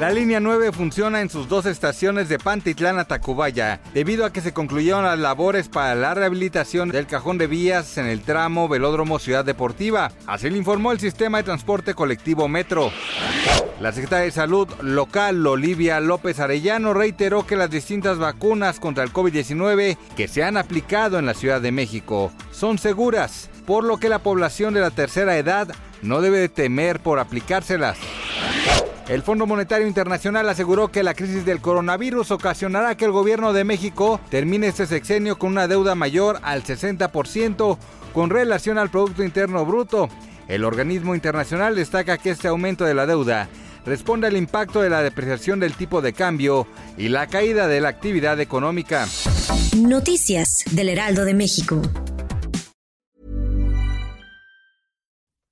La línea 9 funciona en sus dos estaciones de Pantitlán a Tacubaya, debido a que se concluyeron las labores para la rehabilitación del cajón de vías en el tramo Velódromo Ciudad Deportiva. Así lo informó el sistema de transporte colectivo Metro. La secretaria de Salud local, Olivia López Arellano, reiteró que las distintas vacunas contra el COVID-19 que se han aplicado en la Ciudad de México son seguras, por lo que la población de la tercera edad no debe temer por aplicárselas. El Fondo Monetario Internacional aseguró que la crisis del coronavirus ocasionará que el gobierno de México termine este sexenio con una deuda mayor al 60% con relación al Producto Interno Bruto. El organismo internacional destaca que este aumento de la deuda responde al impacto de la depreciación del tipo de cambio y la caída de la actividad económica. Noticias del Heraldo de México.